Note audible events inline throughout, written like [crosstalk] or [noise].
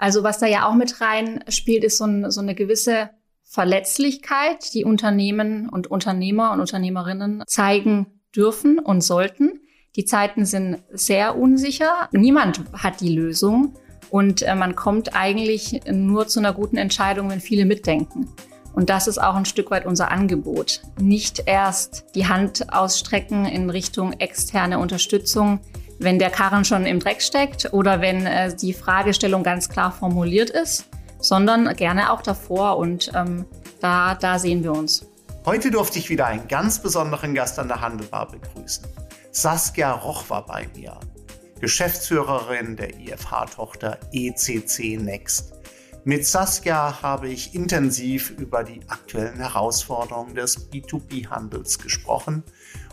Also was da ja auch mit rein spielt, ist so, ein, so eine gewisse Verletzlichkeit, die Unternehmen und Unternehmer und Unternehmerinnen zeigen dürfen und sollten. Die Zeiten sind sehr unsicher. Niemand hat die Lösung und äh, man kommt eigentlich nur zu einer guten Entscheidung, wenn viele mitdenken. Und das ist auch ein Stück weit unser Angebot. Nicht erst die Hand ausstrecken in Richtung externe Unterstützung, wenn der Karren schon im Dreck steckt oder wenn äh, die Fragestellung ganz klar formuliert ist, sondern gerne auch davor. Und ähm, da, da sehen wir uns. Heute durfte ich wieder einen ganz besonderen Gast an der Handelbar begrüßen. Saskia Roch war bei mir, Geschäftsführerin der IFH-Tochter ECC Next. Mit Saskia habe ich intensiv über die aktuellen Herausforderungen des B2B-Handels gesprochen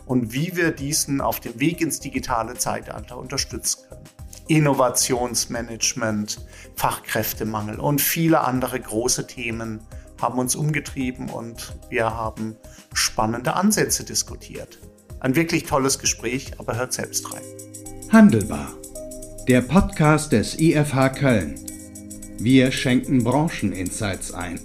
und wie wir diesen auf dem Weg ins digitale Zeitalter unterstützen können. Innovationsmanagement, Fachkräftemangel und viele andere große Themen haben uns umgetrieben und wir haben spannende Ansätze diskutiert. Ein wirklich tolles Gespräch, aber hört selbst rein. Handelbar. Der Podcast des IFH Köln. Wir schenken Brancheninsights ein.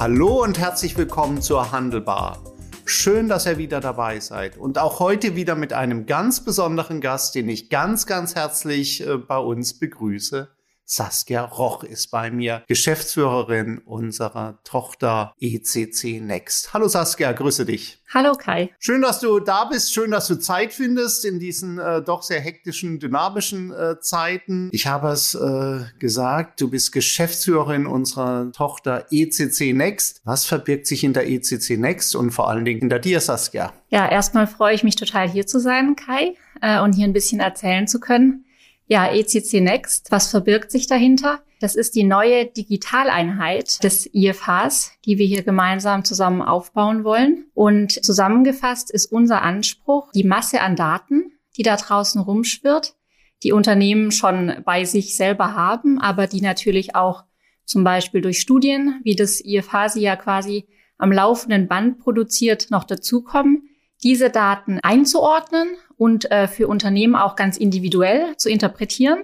Hallo und herzlich willkommen zur Handelbar. Schön, dass ihr wieder dabei seid und auch heute wieder mit einem ganz besonderen Gast, den ich ganz, ganz herzlich äh, bei uns begrüße. Saskia Roch ist bei mir, Geschäftsführerin unserer Tochter ECC Next. Hallo Saskia, grüße dich. Hallo Kai. Schön, dass du da bist, schön, dass du Zeit findest in diesen äh, doch sehr hektischen, dynamischen äh, Zeiten. Ich habe es äh, gesagt, du bist Geschäftsführerin unserer Tochter ECC Next. Was verbirgt sich hinter ECC Next und vor allen Dingen hinter dir, Saskia? Ja, erstmal freue ich mich total hier zu sein, Kai, äh, und hier ein bisschen erzählen zu können. Ja, ECC Next, was verbirgt sich dahinter? Das ist die neue Digitaleinheit des IFHs, die wir hier gemeinsam zusammen aufbauen wollen. Und zusammengefasst ist unser Anspruch, die Masse an Daten, die da draußen rumschwirrt, die Unternehmen schon bei sich selber haben, aber die natürlich auch zum Beispiel durch Studien, wie das IFH sie ja quasi am laufenden Band produziert, noch dazukommen, diese Daten einzuordnen und äh, für Unternehmen auch ganz individuell zu interpretieren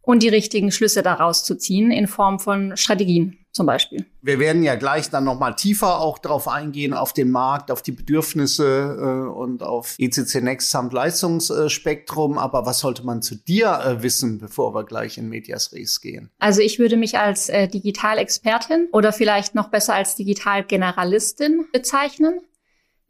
und die richtigen Schlüsse daraus zu ziehen in Form von Strategien zum Beispiel. Wir werden ja gleich dann noch mal tiefer auch darauf eingehen, auf den Markt, auf die Bedürfnisse äh, und auf ECC Next samt Leistungsspektrum. Aber was sollte man zu dir äh, wissen, bevor wir gleich in Medias Res gehen? Also ich würde mich als äh, Digitalexpertin oder vielleicht noch besser als Digitalgeneralistin bezeichnen.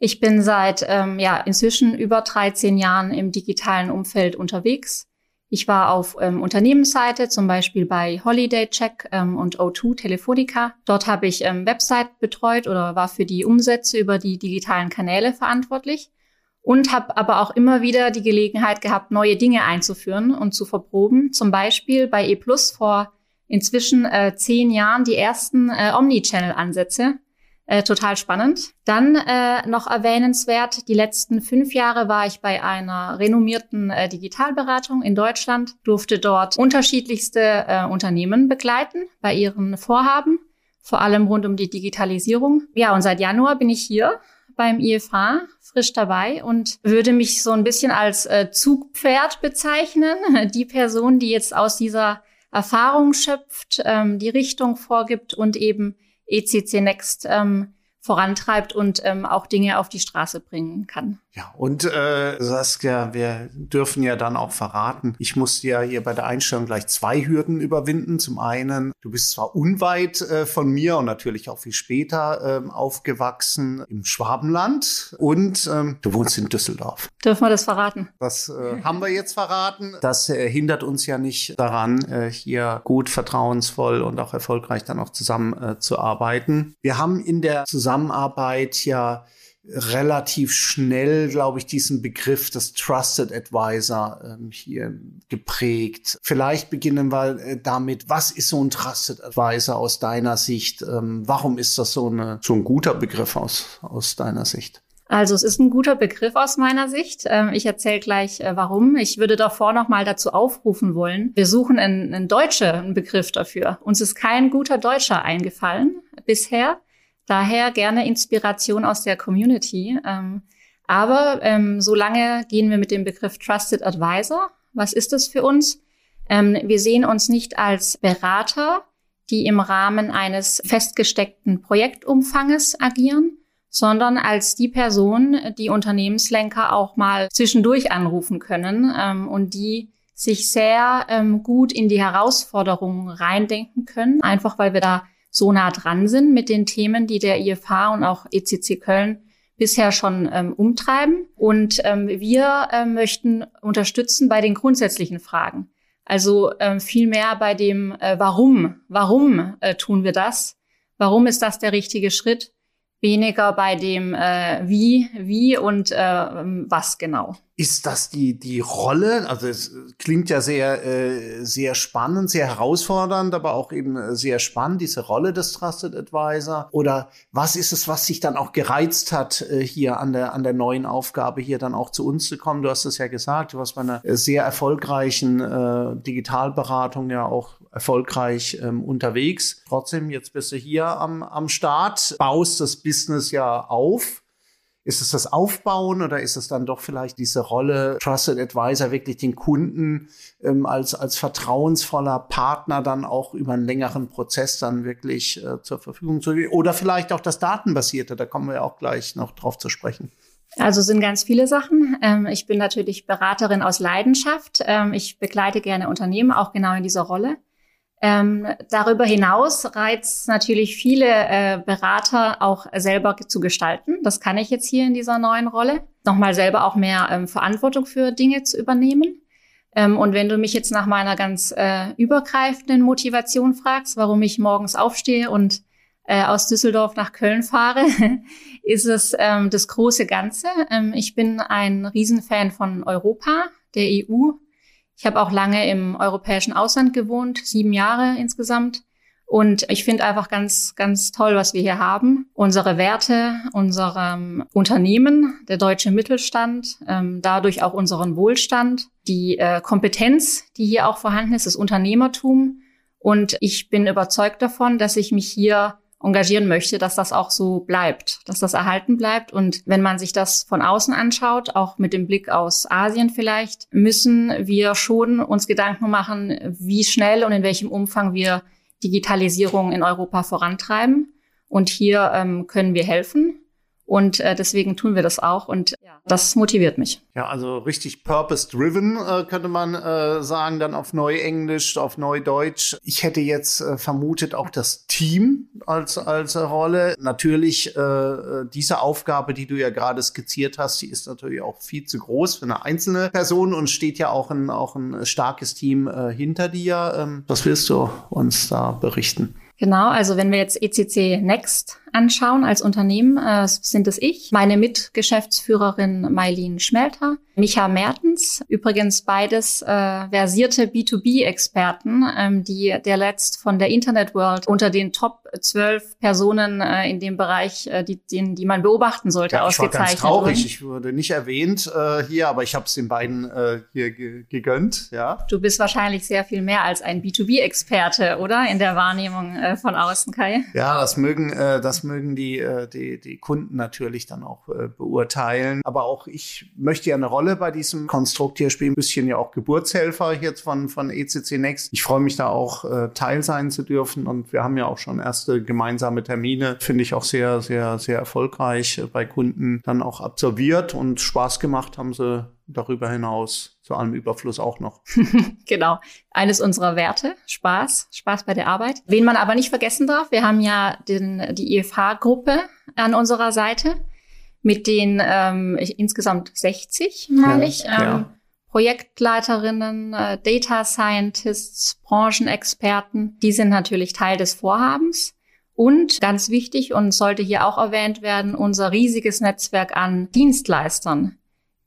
Ich bin seit ähm, ja inzwischen über 13 Jahren im digitalen Umfeld unterwegs. Ich war auf ähm, Unternehmensseite, zum Beispiel bei Holiday Check ähm, und O2 Telefonica. Dort habe ich ähm, Website betreut oder war für die Umsätze über die digitalen Kanäle verantwortlich und habe aber auch immer wieder die Gelegenheit gehabt, neue Dinge einzuführen und zu verproben. Zum Beispiel bei E Plus vor inzwischen äh, zehn Jahren die ersten äh, Omnichannel-Ansätze äh, total spannend. Dann äh, noch erwähnenswert, die letzten fünf Jahre war ich bei einer renommierten äh, Digitalberatung in Deutschland, durfte dort unterschiedlichste äh, Unternehmen begleiten bei ihren Vorhaben, vor allem rund um die Digitalisierung. Ja, und seit Januar bin ich hier beim IFH frisch dabei und würde mich so ein bisschen als äh, Zugpferd bezeichnen. [laughs] Die Person, die jetzt aus dieser Erfahrung schöpft, ähm, die Richtung vorgibt und eben ECC Next ähm, vorantreibt und ähm, auch Dinge auf die Straße bringen kann. Ja, und äh, Saskia, wir dürfen ja dann auch verraten, ich musste ja hier bei der Einstellung gleich zwei Hürden überwinden. Zum einen, du bist zwar unweit äh, von mir und natürlich auch viel später äh, aufgewachsen im Schwabenland und ähm, du wohnst in Düsseldorf. Dürfen wir das verraten? Das äh, haben wir jetzt verraten. Das äh, hindert uns ja nicht daran, äh, hier gut, vertrauensvoll und auch erfolgreich dann auch zusammen äh, zu arbeiten. Wir haben in der Zusammenarbeit ja relativ schnell, glaube ich, diesen Begriff des Trusted Advisor ähm, hier geprägt. Vielleicht beginnen wir äh, damit, was ist so ein Trusted Advisor aus deiner Sicht? Ähm, warum ist das so, eine, so ein guter Begriff aus, aus deiner Sicht? Also es ist ein guter Begriff aus meiner Sicht. Ähm, ich erzähle gleich, äh, warum. Ich würde davor noch mal dazu aufrufen wollen. Wir suchen einen, einen deutschen Begriff dafür. Uns ist kein guter Deutscher eingefallen bisher. Daher gerne Inspiration aus der Community. Ähm, aber ähm, solange gehen wir mit dem Begriff Trusted Advisor. Was ist das für uns? Ähm, wir sehen uns nicht als Berater, die im Rahmen eines festgesteckten Projektumfanges agieren, sondern als die Person, die Unternehmenslenker auch mal zwischendurch anrufen können ähm, und die sich sehr ähm, gut in die Herausforderungen reindenken können, einfach weil wir da so nah dran sind mit den Themen, die der IFH und auch ECC Köln bisher schon ähm, umtreiben. Und ähm, wir äh, möchten unterstützen bei den grundsätzlichen Fragen. Also ähm, viel mehr bei dem äh, Warum. Warum äh, tun wir das? Warum ist das der richtige Schritt? Weniger bei dem äh, Wie, wie und äh, was genau. Ist das die, die Rolle? Also es klingt ja sehr, äh, sehr spannend, sehr herausfordernd, aber auch eben sehr spannend, diese Rolle des Trusted Advisor. Oder was ist es, was sich dann auch gereizt hat, äh, hier an der, an der neuen Aufgabe, hier dann auch zu uns zu kommen? Du hast es ja gesagt, du warst bei einer sehr erfolgreichen äh, Digitalberatung ja auch erfolgreich ähm, unterwegs. Trotzdem, jetzt bist du hier am, am Start, baust das Business ja auf. Ist es das Aufbauen oder ist es dann doch vielleicht diese Rolle Trusted Advisor, wirklich den Kunden ähm, als, als vertrauensvoller Partner dann auch über einen längeren Prozess dann wirklich äh, zur Verfügung zu stellen? Oder vielleicht auch das Datenbasierte, da kommen wir auch gleich noch drauf zu sprechen. Also sind ganz viele Sachen. Ähm, ich bin natürlich Beraterin aus Leidenschaft. Ähm, ich begleite gerne Unternehmen, auch genau in dieser Rolle. Ähm, darüber hinaus reizt natürlich viele äh, Berater auch selber zu gestalten. Das kann ich jetzt hier in dieser neuen Rolle. Nochmal selber auch mehr ähm, Verantwortung für Dinge zu übernehmen. Ähm, und wenn du mich jetzt nach meiner ganz äh, übergreifenden Motivation fragst, warum ich morgens aufstehe und äh, aus Düsseldorf nach Köln fahre, [laughs] ist es ähm, das große Ganze. Ähm, ich bin ein Riesenfan von Europa, der EU, ich habe auch lange im europäischen Ausland gewohnt, sieben Jahre insgesamt. Und ich finde einfach ganz, ganz toll, was wir hier haben. Unsere Werte, unserem Unternehmen, der deutsche Mittelstand, ähm, dadurch auch unseren Wohlstand, die äh, Kompetenz, die hier auch vorhanden ist, das Unternehmertum. Und ich bin überzeugt davon, dass ich mich hier engagieren möchte, dass das auch so bleibt, dass das erhalten bleibt. Und wenn man sich das von außen anschaut, auch mit dem Blick aus Asien vielleicht, müssen wir schon uns Gedanken machen, wie schnell und in welchem Umfang wir Digitalisierung in Europa vorantreiben. Und hier ähm, können wir helfen. Und äh, deswegen tun wir das auch und ja, das motiviert mich. Ja, also richtig purpose-driven äh, könnte man äh, sagen, dann auf Neuenglisch, auf Neudeutsch. Ich hätte jetzt äh, vermutet auch das Team als, als Rolle. Natürlich, äh, diese Aufgabe, die du ja gerade skizziert hast, die ist natürlich auch viel zu groß für eine einzelne Person und steht ja auch ein, auch ein starkes Team äh, hinter dir. Ähm, was willst du uns da berichten? Genau, also wenn wir jetzt ECC Next anschauen als Unternehmen, äh, sind es ich, meine Mitgeschäftsführerin Mailin Schmelter, Micha Mertens, übrigens beides äh, versierte B2B-Experten, ähm, die der letzt von der Internet World unter den Top 12 Personen äh, in dem Bereich, äh, die, den, die man beobachten sollte, ja, ausgezeichnet. Ich war ganz traurig, wurden. ich wurde nicht erwähnt äh, hier, aber ich habe es den beiden äh, hier ge gegönnt. Ja. Du bist wahrscheinlich sehr viel mehr als ein B2B-Experte, oder? In der Wahrnehmung äh, von außen, Kai? Ja, das mögen, äh, das mögen die, äh, die, die Kunden natürlich dann auch äh, beurteilen. Aber auch ich möchte ja eine Rolle bei diesem Konstrukt hier spielen. Ein bisschen ja auch Geburtshelfer jetzt von, von ECC Next. Ich freue mich da auch äh, Teil sein zu dürfen und wir haben ja auch schon erste gemeinsame Termine. Finde ich auch sehr, sehr, sehr erfolgreich bei Kunden dann auch absolviert und Spaß gemacht haben sie darüber hinaus zu allem Überfluss auch noch. [laughs] genau. Eines unserer Werte, Spaß, Spaß bei der Arbeit. Wen man aber nicht vergessen darf, wir haben ja den, die IFH-Gruppe an unserer Seite mit den ähm, insgesamt 60, meine ich. Ähm, ja. Projektleiterinnen, äh, Data Scientists, Branchenexperten, die sind natürlich Teil des Vorhabens. Und ganz wichtig und sollte hier auch erwähnt werden, unser riesiges Netzwerk an Dienstleistern,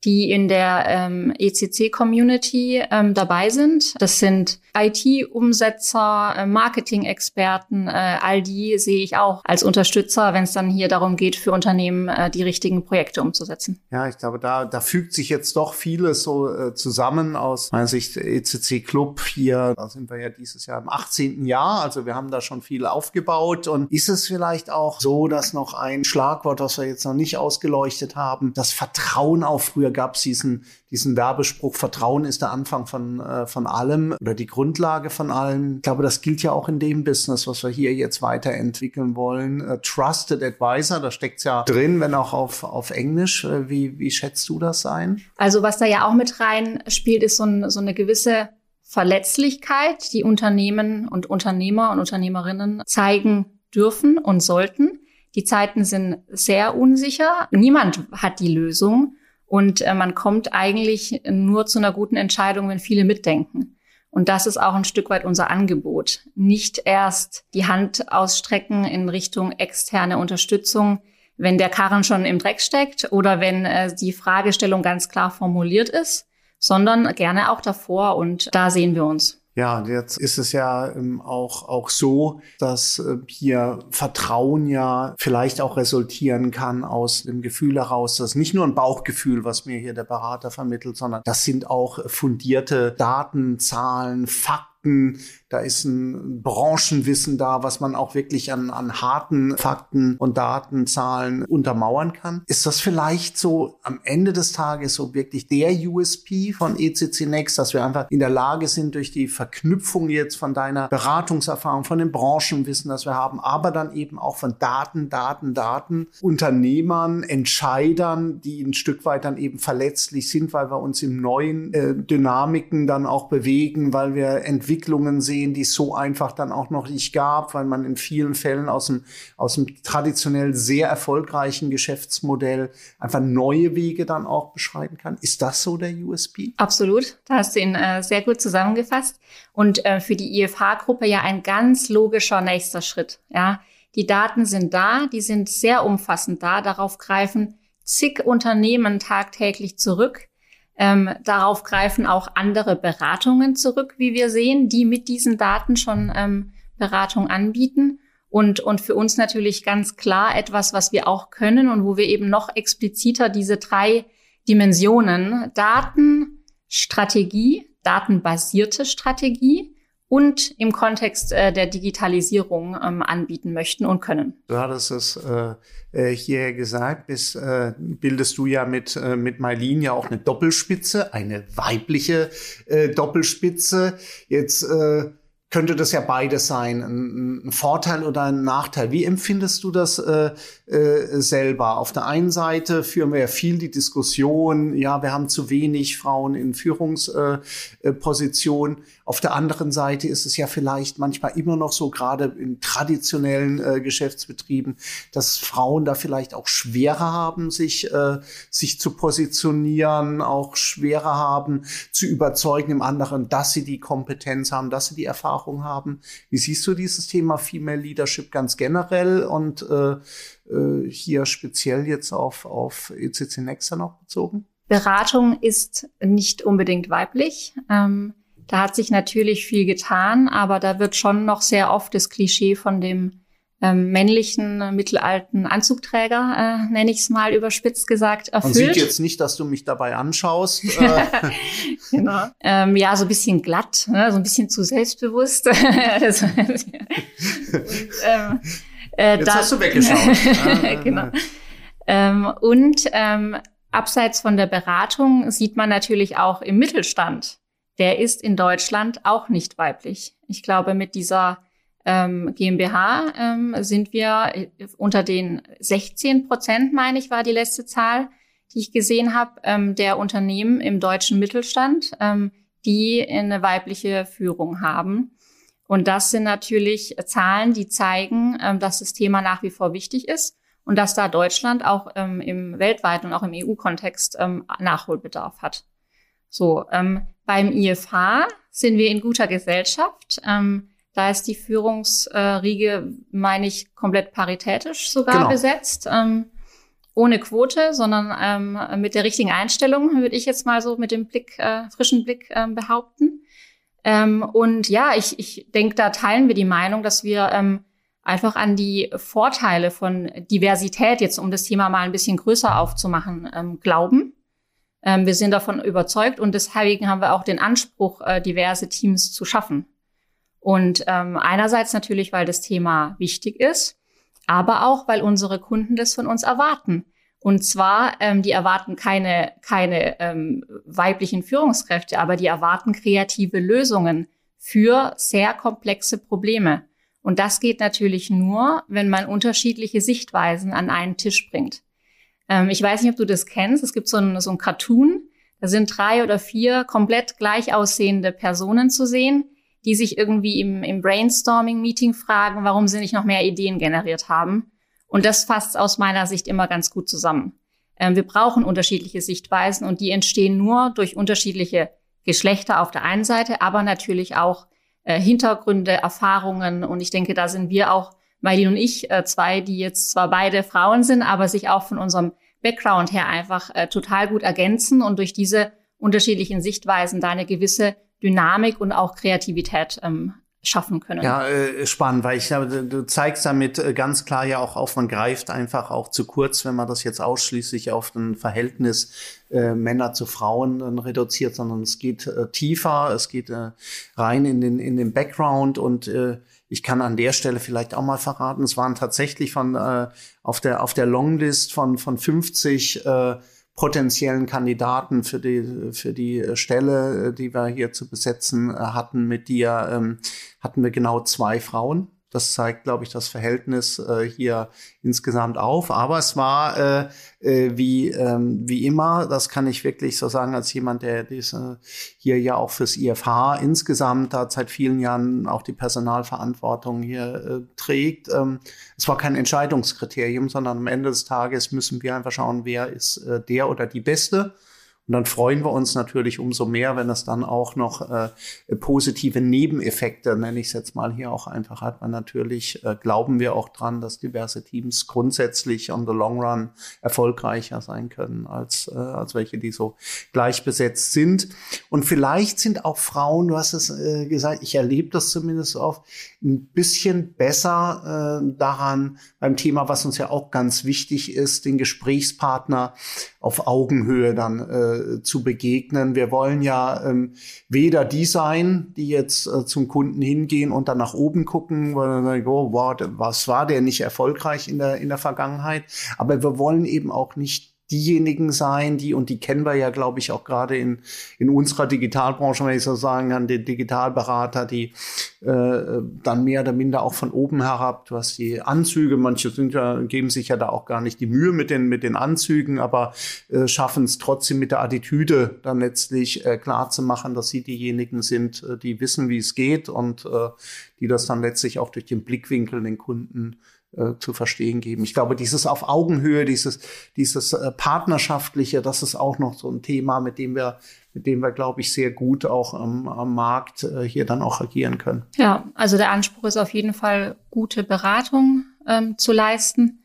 die in der ähm, ECC-Community ähm, dabei sind. Das sind IT-Umsetzer, äh, Marketing-Experten, äh, all die sehe ich auch als Unterstützer, wenn es dann hier darum geht, für Unternehmen äh, die richtigen Projekte umzusetzen. Ja, ich glaube, da, da fügt sich jetzt doch vieles so äh, zusammen aus meiner Sicht ECC Club hier. Da sind wir ja dieses Jahr im 18. Jahr, also wir haben da schon viel aufgebaut. Und ist es vielleicht auch so, dass noch ein Schlagwort, was wir jetzt noch nicht ausgeleuchtet haben, das Vertrauen auf früher früher gab es diesen, diesen Werbespruch, Vertrauen ist der Anfang von, äh, von allem oder die Grundlage von allem. Ich glaube, das gilt ja auch in dem Business, was wir hier jetzt weiterentwickeln wollen. Äh, Trusted Advisor, da steckt's ja drin, wenn auch auf, auf Englisch. Äh, wie, wie schätzt du das ein? Also was da ja auch mit rein spielt, ist so, ein, so eine gewisse Verletzlichkeit, die Unternehmen und Unternehmer und Unternehmerinnen zeigen dürfen und sollten. Die Zeiten sind sehr unsicher. Niemand hat die Lösung. Und äh, man kommt eigentlich nur zu einer guten Entscheidung, wenn viele mitdenken. Und das ist auch ein Stück weit unser Angebot. Nicht erst die Hand ausstrecken in Richtung externe Unterstützung, wenn der Karren schon im Dreck steckt oder wenn äh, die Fragestellung ganz klar formuliert ist, sondern gerne auch davor. Und da sehen wir uns. Ja, jetzt ist es ja ähm, auch, auch so, dass äh, hier Vertrauen ja vielleicht auch resultieren kann aus dem Gefühl heraus, dass nicht nur ein Bauchgefühl, was mir hier der Berater vermittelt, sondern das sind auch fundierte Daten, Zahlen, Fakten, da ist ein Branchenwissen da, was man auch wirklich an, an harten Fakten und Datenzahlen untermauern kann. Ist das vielleicht so am Ende des Tages so wirklich der USP von ECC Next, dass wir einfach in der Lage sind, durch die Verknüpfung jetzt von deiner Beratungserfahrung, von dem Branchenwissen, das wir haben, aber dann eben auch von Daten, Daten, Daten, Unternehmern, Entscheidern, die ein Stück weit dann eben verletzlich sind, weil wir uns in neuen äh, Dynamiken dann auch bewegen, weil wir Entwicklungen sehen, die es so einfach dann auch noch nicht gab, weil man in vielen Fällen aus dem, aus dem traditionell sehr erfolgreichen Geschäftsmodell einfach neue Wege dann auch beschreiten kann. Ist das so der USP? Absolut. Da hast du ihn äh, sehr gut zusammengefasst. Und äh, für die IFH-Gruppe ja ein ganz logischer nächster Schritt. Ja, die Daten sind da, die sind sehr umfassend da. Darauf greifen zig Unternehmen tagtäglich zurück. Ähm, darauf greifen auch andere Beratungen zurück, wie wir sehen, die mit diesen Daten schon ähm, Beratung anbieten. Und, und für uns natürlich ganz klar etwas, was wir auch können und wo wir eben noch expliziter diese drei Dimensionen Daten, Strategie, datenbasierte Strategie und im Kontext äh, der Digitalisierung ähm, anbieten möchten und können. Du hattest es äh, äh hier gesagt, bis, äh, bildest du ja mit, äh, mit Mailin ja auch eine Doppelspitze, eine weibliche äh, Doppelspitze. Jetzt äh, könnte das ja beides sein, ein, ein, Vorteil oder ein Nachteil. Wie empfindest du das äh, äh, selber? Auf der einen Seite führen wir ja viel die Diskussion, ja, wir haben zu wenig Frauen in Führungspositionen. Äh, auf der anderen Seite ist es ja vielleicht manchmal immer noch so, gerade in traditionellen äh, Geschäftsbetrieben, dass Frauen da vielleicht auch schwerer haben, sich, äh, sich zu positionieren, auch schwerer haben, zu überzeugen im anderen, dass sie die Kompetenz haben, dass sie die Erfahrung haben. Wie siehst du dieses Thema Female Leadership ganz generell und äh, äh, hier speziell jetzt auf, auf ECC Nexa noch bezogen? Beratung ist nicht unbedingt weiblich. Ähm da hat sich natürlich viel getan, aber da wird schon noch sehr oft das Klischee von dem ähm, männlichen äh, mittelalten Anzugträger, äh, nenne ich es mal überspitzt gesagt, erfüllt. Man sieht jetzt nicht, dass du mich dabei anschaust. [laughs] Äh. genau. Ähm, ja, so ein bisschen glatt, ne? so ein bisschen zu selbstbewusst. [laughs] und, ähm, äh, jetzt da, hast du weggeschaut. [laughs] genau. Ähm, und ähm, abseits von der Beratung sieht man natürlich auch im Mittelstand der ist in Deutschland auch nicht weiblich. Ich glaube, mit dieser ähm, GmbH ähm, sind wir äh, unter den 16 Prozent, meine ich, war die letzte Zahl, die ich gesehen habe, ähm, der Unternehmen im deutschen Mittelstand, ähm, die eine weibliche Führung haben. Und das sind natürlich Zahlen, die zeigen, ähm, dass das Thema nach wie vor wichtig ist und dass da Deutschland auch ähm, im weltweiten und auch im EU-Kontext ähm, Nachholbedarf hat. So, ähm, beim IFH sind wir in guter Gesellschaft. Ähm, da ist die Führungsriege, äh, meine ich, komplett paritätisch sogar genau. besetzt. Ähm, ohne Quote, sondern ähm, mit der richtigen Einstellung, würde ich jetzt mal so mit dem Blick, äh, frischen Blick ähm, behaupten. Ähm, und ja, ich, ich denke, da teilen wir die Meinung, dass wir ähm, einfach an die Vorteile von Diversität, jetzt um das Thema mal ein bisschen größer aufzumachen, ähm, glauben. Ähm, wir sind davon überzeugt und deswegen haben wir auch den Anspruch, äh, diverse Teams zu schaffen. Und ähm, einerseits natürlich, weil das Thema wichtig ist, aber auch, weil unsere Kunden das von uns erwarten. Und zwar, ähm, die erwarten keine, keine ähm, weiblichen Führungskräfte, aber die erwarten kreative Lösungen für sehr komplexe Probleme. Und das geht natürlich nur, wenn man unterschiedliche Sichtweisen an einen Tisch bringt. Ähm, ich weiß nicht, ob du das kennst. Es gibt so ein, so ein Cartoon. Da sind drei oder vier komplett gleich aussehende Personen zu sehen, die sich irgendwie im, im Brainstorming-Meeting fragen, warum sie nicht noch mehr Ideen generiert haben. Und das fasst aus meiner Sicht immer ganz gut zusammen. Ähm, wir brauchen unterschiedliche Sichtweisen und die entstehen nur durch unterschiedliche Geschlechter auf der einen Seite, aber natürlich auch äh, Hintergründe, Erfahrungen. Und ich denke, da sind wir auch, Mailin und ich, äh, zwei, die jetzt zwar beide Frauen sind, aber sich auch von unserem Background her einfach äh, total gut ergänzen und durch diese unterschiedlichen Sichtweisen da eine gewisse Dynamik und auch Kreativität ähm, schaffen können. Ja, äh, spannend, weil ich glaube, du zeigst damit äh, ganz klar ja auch auf, man greift einfach auch zu kurz, wenn man das jetzt ausschließlich auf ein Verhältnis äh, Männer zu Frauen äh, reduziert, sondern es geht äh, tiefer, es geht äh, rein in den, in den Background und äh, ich kann an der Stelle vielleicht auch mal verraten, es waren tatsächlich von äh, auf der auf der Longlist von von 50 äh, potenziellen Kandidaten für die, für die Stelle, die wir hier zu besetzen hatten mit dir, ähm, hatten wir genau zwei Frauen. Das zeigt, glaube ich, das Verhältnis äh, hier insgesamt auf. Aber es war äh, äh, wie, ähm, wie immer, das kann ich wirklich so sagen, als jemand, der diese hier ja auch fürs IFH insgesamt da seit vielen Jahren auch die Personalverantwortung hier äh, trägt. Ähm, es war kein Entscheidungskriterium, sondern am Ende des Tages müssen wir einfach schauen, wer ist äh, der oder die Beste. Und dann freuen wir uns natürlich umso mehr, wenn es dann auch noch äh, positive Nebeneffekte, nenne ich es jetzt mal hier auch einfach hat. Man natürlich äh, glauben wir auch dran, dass diverse Teams grundsätzlich on the long run erfolgreicher sein können als, äh, als welche, die so gleich besetzt sind. Und vielleicht sind auch Frauen, du hast es äh, gesagt, ich erlebe das zumindest oft, ein bisschen besser äh, daran beim Thema, was uns ja auch ganz wichtig ist, den Gesprächspartner auf Augenhöhe dann äh, zu begegnen. Wir wollen ja ähm, weder die sein, die jetzt äh, zum Kunden hingehen und dann nach oben gucken, weil dann sagen, oh, wow, was war der nicht erfolgreich in der, in der Vergangenheit? Aber wir wollen eben auch nicht diejenigen sein, die, und die kennen wir ja, glaube ich, auch gerade in, in unserer Digitalbranche, wenn ich so sagen kann, die Digitalberater, die äh, dann mehr oder minder auch von oben herab, hast die Anzüge, manche sind ja, geben sich ja da auch gar nicht die Mühe mit den, mit den Anzügen, aber äh, schaffen es trotzdem mit der Attitüde dann letztlich äh, klar zu machen, dass sie diejenigen sind, äh, die wissen, wie es geht und äh, die das dann letztlich auch durch den Blickwinkel den Kunden zu verstehen geben. Ich glaube, dieses auf Augenhöhe, dieses, dieses äh, partnerschaftliche, das ist auch noch so ein Thema, mit dem wir, mit dem wir, glaube ich, sehr gut auch am, am Markt äh, hier dann auch agieren können. Ja, also der Anspruch ist auf jeden Fall, gute Beratung ähm, zu leisten,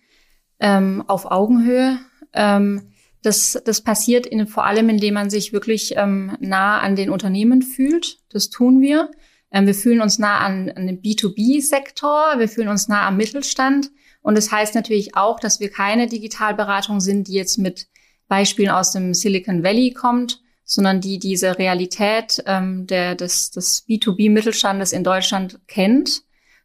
ähm, auf Augenhöhe. Ähm, das, das passiert in, vor allem, indem man sich wirklich ähm, nah an den Unternehmen fühlt. Das tun wir. Ähm, wir fühlen uns nah an, an den B2B-Sektor, wir fühlen uns nah am Mittelstand. Und das heißt natürlich auch, dass wir keine Digitalberatung sind, die jetzt mit Beispielen aus dem Silicon Valley kommt, sondern die diese Realität ähm, der, des, des B2B-Mittelstandes in Deutschland kennt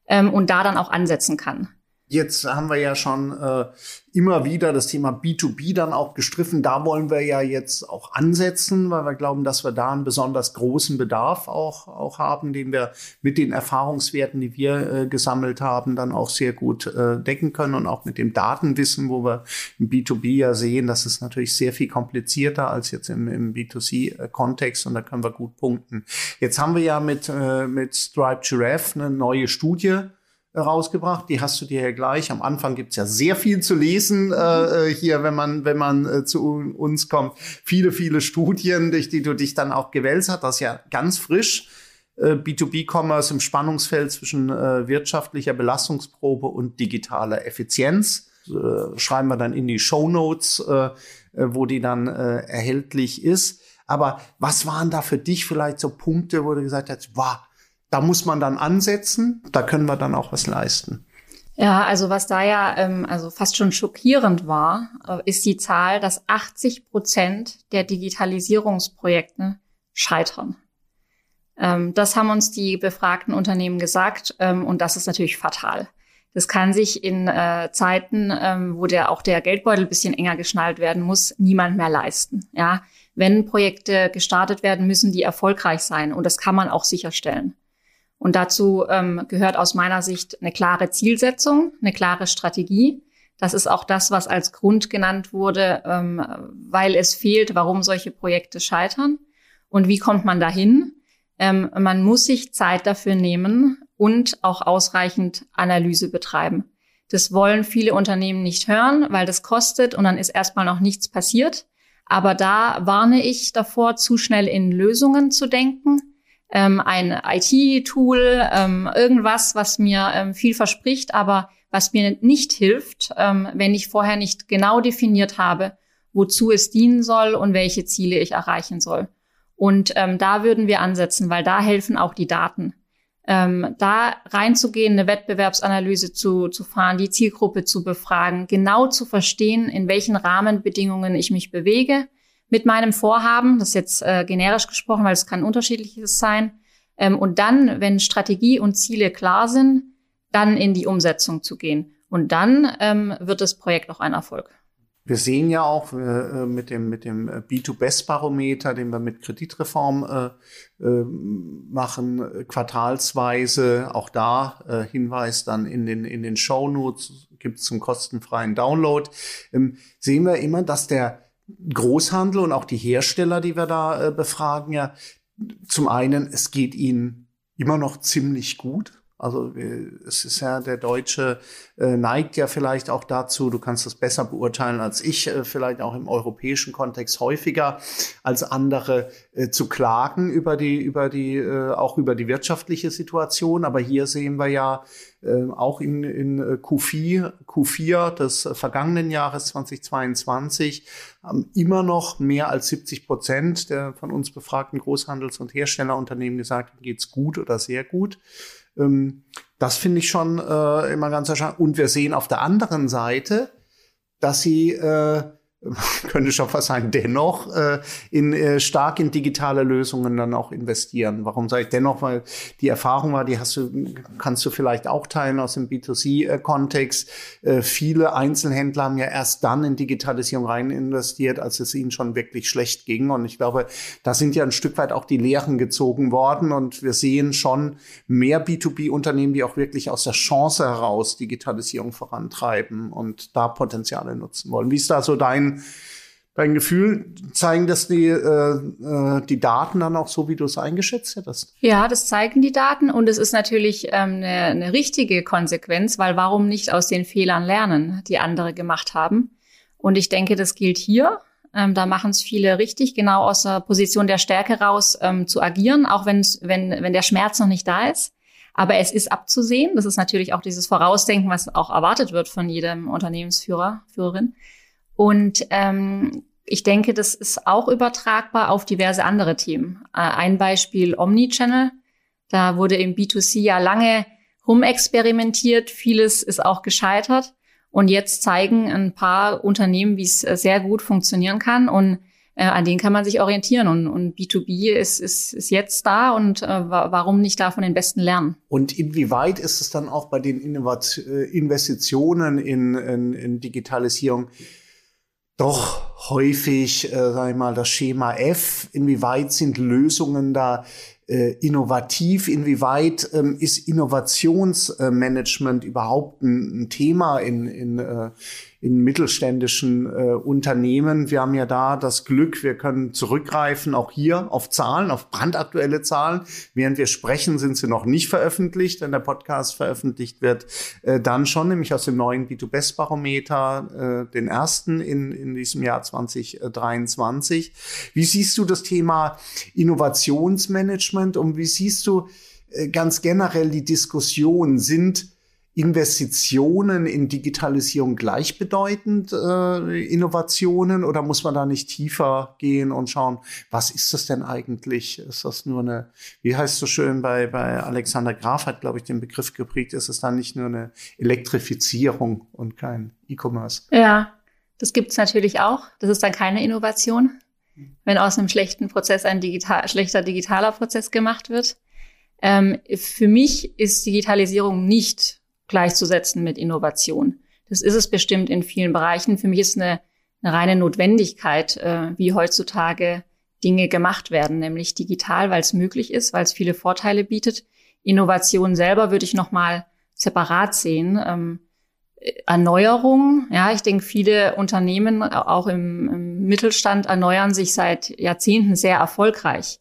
ähm, und da dann auch ansetzen kann. Jetzt haben wir ja schon äh, immer wieder das Thema B2B dann auch gestriffen. Da wollen wir ja jetzt auch ansetzen, weil wir glauben, dass wir da einen besonders großen Bedarf auch, auch haben, den wir mit den Erfahrungswerten, die wir äh, gesammelt haben, dann auch sehr gut äh, decken können und auch mit dem Datenwissen, wo wir im B2B ja sehen, das ist natürlich sehr viel komplizierter als jetzt im, im B2C-Kontext und da können wir gut punkten. Jetzt haben wir ja mit, äh, mit Stripe Giraffe eine neue Studie rausgebracht. Die hast du dir ja gleich. Am Anfang gibt's ja sehr viel zu lesen äh, hier, wenn man, wenn man äh, zu uns kommt. Viele, viele Studien, durch die du dich dann auch gewälzt hast. Das ist ja ganz frisch. Äh, B2B-Commerce im Spannungsfeld zwischen äh, wirtschaftlicher Belastungsprobe und digitaler Effizienz. Äh, schreiben wir dann in die Show Notes, äh, äh wo die dann äh, erhältlich ist. Aber was waren da für dich vielleicht so Punkte, wo du gesagt hast, wow, da muss man dann ansetzen, da können wir dann auch was leisten. Ja, also was da ja ähm, also fast schon schockierend war, äh, ist die Zahl, dass 80 Prozent der Digitalisierungsprojekte scheitern. Ähm, das haben uns die befragten Unternehmen gesagt ähm, und das ist natürlich fatal. Das kann sich in äh, Zeiten, ähm, wo der auch der Geldbeutel ein bisschen enger geschnallt werden muss, niemand mehr leisten. Ja, wenn Projekte gestartet werden, müssen die erfolgreich sein und das kann man auch sicherstellen. Und dazu ähm, gehört aus meiner Sicht eine klare Zielsetzung, eine klare Strategie. Das ist auch das, was als Grund genannt wurde, ähm, weil es fehlt, warum solche Projekte scheitern. Und wie kommt man dahin? Ähm, man muss sich Zeit dafür nehmen und auch ausreichend Analyse betreiben. Das wollen viele Unternehmen nicht hören, weil das kostet und dann ist erstmal noch nichts passiert. Aber da warne ich davor, zu schnell in Lösungen zu denken ähm, ein IT-Tool, ähm, irgendwas, was mir ähm, viel verspricht, aber was mir nicht hilft, ähm, wenn ich vorher nicht genau definiert habe, wozu es dienen soll und welche Ziele ich erreichen soll. Und ähm, da würden wir ansetzen, weil da helfen auch die Daten. Ähm, da reinzugehen, eine Wettbewerbsanalyse zu, zu fahren, die Zielgruppe zu befragen, genau zu verstehen, in welchen Rahmenbedingungen ich mich bewege, mit meinem Vorhaben, das ist jetzt äh, generisch gesprochen, weil es kann unterschiedliches sein. Ähm, und dann, wenn Strategie und Ziele klar sind, dann in die Umsetzung zu gehen. Und dann ähm, wird das Projekt auch ein Erfolg. Wir sehen ja auch äh, mit dem, mit dem B2Best-Barometer, den wir mit Kreditreform äh, äh, machen, quartalsweise, auch da äh, Hinweis dann in den, in den Show Notes gibt es zum kostenfreien Download, ähm, sehen wir immer, dass der Großhandel und auch die Hersteller, die wir da äh, befragen, ja, zum einen, es geht ihnen immer noch ziemlich gut. Also äh, es ist ja, der Deutsche äh, neigt ja vielleicht auch dazu, du kannst das besser beurteilen als ich, äh, vielleicht auch im europäischen Kontext häufiger als andere äh, zu klagen über die, über die, äh, auch über die wirtschaftliche Situation. Aber hier sehen wir ja äh, auch in, in Q4, Q4 des vergangenen Jahres 2022 haben immer noch mehr als 70 Prozent der von uns befragten Großhandels- und Herstellerunternehmen gesagt, geht's gut oder sehr gut. Ähm, das finde ich schon äh, immer ganz erscheinend. Und wir sehen auf der anderen Seite, dass sie äh, [laughs] könnte schon fast sagen, dennoch äh, in, äh, stark in digitale Lösungen dann auch investieren. Warum sage ich dennoch? Weil die Erfahrung war, die hast du, kannst du vielleicht auch teilen aus dem B2C-Kontext. Äh, viele Einzelhändler haben ja erst dann in Digitalisierung rein investiert, als es ihnen schon wirklich schlecht ging. Und ich glaube, da sind ja ein Stück weit auch die Lehren gezogen worden. Und wir sehen schon mehr B2B-Unternehmen, die auch wirklich aus der Chance heraus Digitalisierung vorantreiben und da Potenziale nutzen wollen. Wie ist da so dein dein, Gefühl? Zeigen das die, äh, äh, die Daten dann auch so, wie du es eingeschätzt hättest? Ja, das zeigen die Daten und es ist natürlich ähm, eine, eine richtige Konsequenz, weil warum nicht aus den Fehlern lernen, die andere gemacht haben? Und ich denke, das gilt hier. Ähm, da machen es viele richtig, genau aus der Position der Stärke raus ähm, zu agieren, auch wenn's, wenn, wenn der Schmerz noch nicht da ist. Aber es ist abzusehen. Das ist natürlich auch dieses Vorausdenken, was auch erwartet wird von jedem Unternehmensführer, Führerin. Und ähm, ich denke, das ist auch übertragbar auf diverse andere Themen. Äh, ein Beispiel Omnichannel. Da wurde im B2C ja lange rumexperimentiert. Vieles ist auch gescheitert. Und jetzt zeigen ein paar Unternehmen, wie es äh, sehr gut funktionieren kann. Und äh, an denen kann man sich orientieren. Und, und B2B ist, ist, ist jetzt da und äh, warum nicht da von den Besten lernen? Und inwieweit ist es dann auch bei den Innovat äh, Investitionen in, in, in Digitalisierung doch häufig, äh, sag ich mal, das Schema F. Inwieweit sind Lösungen da äh, innovativ? Inwieweit ähm, ist Innovationsmanagement überhaupt ein, ein Thema in, in, äh, in mittelständischen äh, Unternehmen. Wir haben ja da das Glück, wir können zurückgreifen, auch hier auf Zahlen, auf brandaktuelle Zahlen. Während wir sprechen, sind sie noch nicht veröffentlicht. Wenn der Podcast veröffentlicht wird, äh, dann schon, nämlich aus dem neuen B2Best-Barometer, äh, den ersten in, in diesem Jahr 2023. Wie siehst du das Thema Innovationsmanagement und wie siehst du äh, ganz generell die Diskussion? Sind Investitionen in Digitalisierung gleichbedeutend äh, Innovationen oder muss man da nicht tiefer gehen und schauen, was ist das denn eigentlich? Ist das nur eine, wie heißt so schön bei, bei Alexander Graf hat, glaube ich, den Begriff geprägt, ist es dann nicht nur eine Elektrifizierung und kein E-Commerce? Ja, das gibt es natürlich auch. Das ist dann keine Innovation, wenn aus einem schlechten Prozess ein digital, schlechter digitaler Prozess gemacht wird. Ähm, für mich ist Digitalisierung nicht gleichzusetzen mit Innovation. Das ist es bestimmt in vielen Bereichen. Für mich ist eine, eine reine Notwendigkeit, äh, wie heutzutage Dinge gemacht werden, nämlich digital, weil es möglich ist, weil es viele Vorteile bietet. Innovation selber würde ich noch mal separat sehen. Ähm, Erneuerung, ja, ich denke, viele Unternehmen, auch im, im, Mittelstand, erneuern sich seit Jahrzehnten sehr erfolgreich.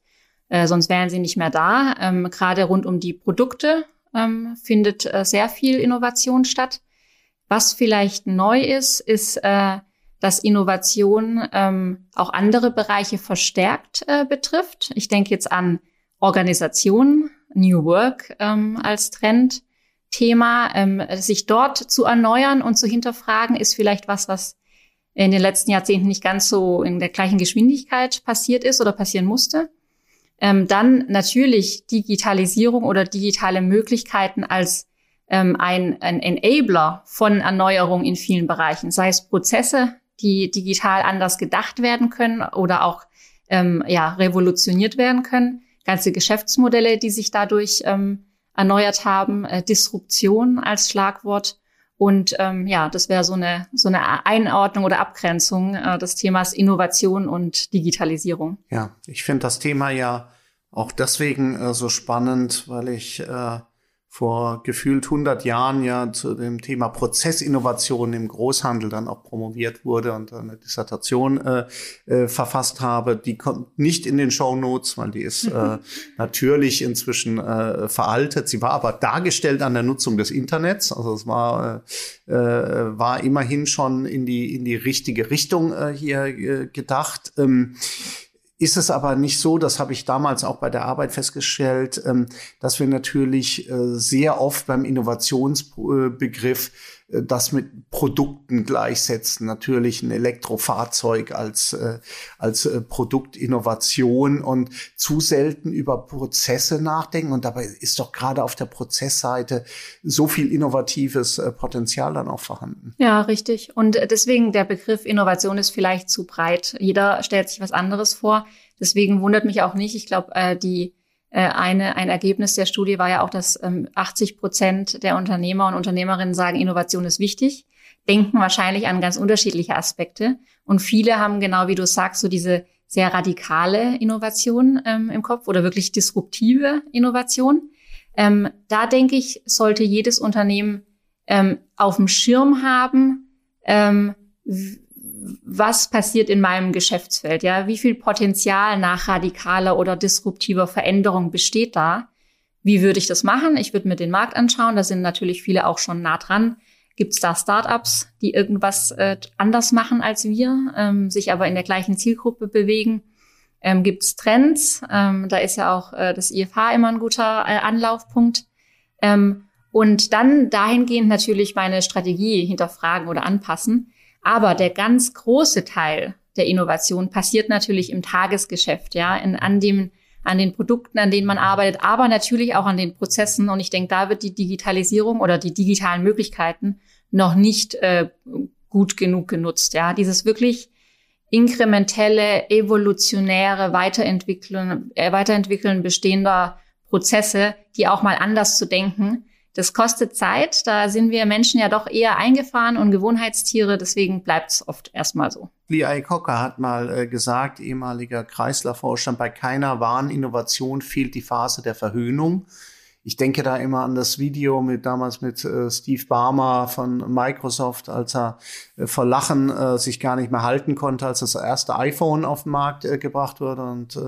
Äh, sonst wären sie nicht mehr da. Ähm, Gerade rund um die Produkte ähm, findet äh, sehr viel Innovation statt. Was vielleicht neu ist, ist, äh, dass Innovation ähm, auch andere Bereiche verstärkt äh, betrifft. Ich denke jetzt an Organisation, New Work ähm, als Trendthema. Ähm, sich dort zu erneuern und zu hinterfragen, ist vielleicht was, was in den letzten Jahrzehnten nicht ganz so in der gleichen Geschwindigkeit passiert ist oder passieren musste. Ähm, dann natürlich Digitalisierung oder digitale Möglichkeiten als ähm, ein, ein Enabler von Erneuerung in vielen Bereichen, sei es Prozesse, die digital anders gedacht werden können oder auch ähm, ja, revolutioniert werden können, ganze Geschäftsmodelle, die sich dadurch ähm, erneuert haben, äh, Disruption als Schlagwort. Und ähm, ja, das wäre so eine, so eine Einordnung oder Abgrenzung äh, des Themas Innovation und Digitalisierung. Ja, ich finde das Thema ja auch deswegen äh, so spannend, weil ich äh, vor gefühlt 100 Jahren ja zu dem Thema Prozessinnovation im Großhandel dann auch promoviert wurde und eine Dissertation äh, äh, verfasst habe. Die kommt nicht in den Show Notes, weil die ist äh, [laughs] natürlich inzwischen äh, veraltet. Sie war aber dargestellt an der Nutzung des Internets. Also es war, äh, äh, war immerhin schon in die, in die richtige Richtung hier gedacht. Ähm, ist es aber nicht so, das habe ich damals auch bei der Arbeit festgestellt, ähm, dass wir natürlich äh, sehr oft beim Innovationsbegriff das mit Produkten gleichsetzen. Natürlich ein Elektrofahrzeug als, äh, als äh, Produktinnovation und zu selten über Prozesse nachdenken. Und dabei ist doch gerade auf der Prozessseite so viel innovatives Potenzial dann auch vorhanden. Ja, richtig. Und deswegen der Begriff Innovation ist vielleicht zu breit. Jeder stellt sich was anderes vor. Deswegen wundert mich auch nicht. Ich glaube, die äh, eine, ein Ergebnis der Studie war ja auch, dass ähm, 80 Prozent der Unternehmer und Unternehmerinnen sagen, Innovation ist wichtig, denken wahrscheinlich an ganz unterschiedliche Aspekte. Und viele haben genau wie du sagst, so diese sehr radikale Innovation ähm, im Kopf oder wirklich disruptive Innovation. Ähm, da denke ich, sollte jedes Unternehmen ähm, auf dem Schirm haben, ähm, was passiert in meinem Geschäftsfeld? Ja, wie viel Potenzial nach radikaler oder disruptiver Veränderung besteht da? Wie würde ich das machen? Ich würde mir den Markt anschauen. Da sind natürlich viele auch schon nah dran. Gibt es da Startups, die irgendwas äh, anders machen als wir, ähm, sich aber in der gleichen Zielgruppe bewegen? Ähm, Gibt es Trends? Ähm, da ist ja auch äh, das IFH immer ein guter äh, Anlaufpunkt. Ähm, und dann dahingehend natürlich meine Strategie hinterfragen oder anpassen. Aber der ganz große Teil der Innovation passiert natürlich im Tagesgeschäft, ja, in, an dem, an den Produkten, an denen man arbeitet, aber natürlich auch an den Prozessen. Und ich denke, da wird die Digitalisierung oder die digitalen Möglichkeiten noch nicht äh, gut genug genutzt. Ja, dieses wirklich inkrementelle, evolutionäre Weiterentwickeln, äh, Weiterentwickeln bestehender Prozesse, die auch mal anders zu denken, das kostet Zeit. Da sind wir Menschen ja doch eher eingefahren und Gewohnheitstiere. Deswegen bleibt es oft erstmal so. Lee Iacocca hat mal äh, gesagt, ehemaliger Kreisler-Vorstand, bei keiner wahren Innovation fehlt die Phase der Verhöhnung. Ich denke da immer an das Video mit damals mit äh, Steve Barmer von Microsoft, als er äh, vor Lachen äh, sich gar nicht mehr halten konnte, als das erste iPhone auf den Markt äh, gebracht wurde und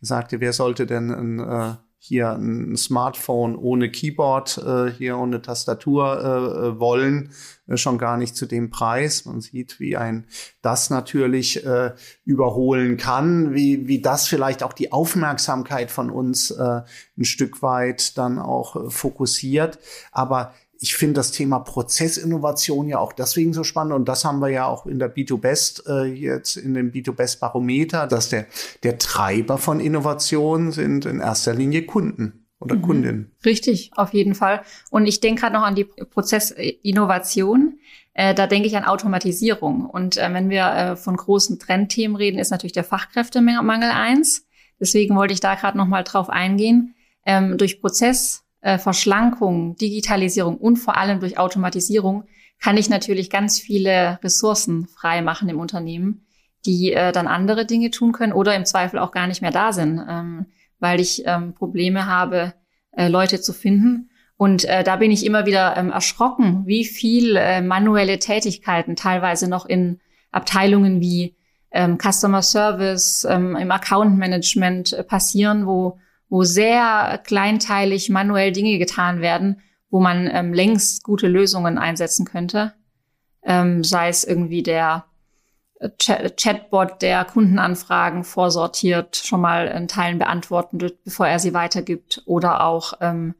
sagte, wer sollte denn ein hier ein Smartphone ohne Keyboard, äh, hier ohne Tastatur äh, äh, wollen, äh, schon gar nicht zu dem Preis. Man sieht, wie ein das natürlich äh, überholen kann, wie, wie das vielleicht auch die Aufmerksamkeit von uns äh, ein Stück weit dann auch äh, fokussiert. Aber ich finde das Thema Prozessinnovation ja auch deswegen so spannend und das haben wir ja auch in der B2Best äh, jetzt in dem B2Best Barometer, dass der, der Treiber von Innovation sind in erster Linie Kunden oder mhm. Kundinnen. Richtig, auf jeden Fall. Und ich denke gerade noch an die Prozessinnovation. Äh, da denke ich an Automatisierung. Und äh, wenn wir äh, von großen Trendthemen reden, ist natürlich der Fachkräftemangel eins. Deswegen wollte ich da gerade noch mal drauf eingehen. Ähm, durch Prozess äh, Verschlankung, Digitalisierung und vor allem durch Automatisierung kann ich natürlich ganz viele Ressourcen frei machen im Unternehmen, die äh, dann andere Dinge tun können oder im Zweifel auch gar nicht mehr da sind, ähm, weil ich ähm, Probleme habe, äh, Leute zu finden. Und äh, da bin ich immer wieder ähm, erschrocken, wie viel äh, manuelle Tätigkeiten teilweise noch in Abteilungen wie ähm, Customer Service, ähm, im Account Management äh, passieren, wo, wo sehr kleinteilig manuell Dinge getan werden, wo man ähm, längst gute Lösungen einsetzen könnte. Ähm, sei es irgendwie der äh, Ch Chatbot, der Kundenanfragen vorsortiert, schon mal in Teilen beantworten, bevor er sie weitergibt, oder auch ähm,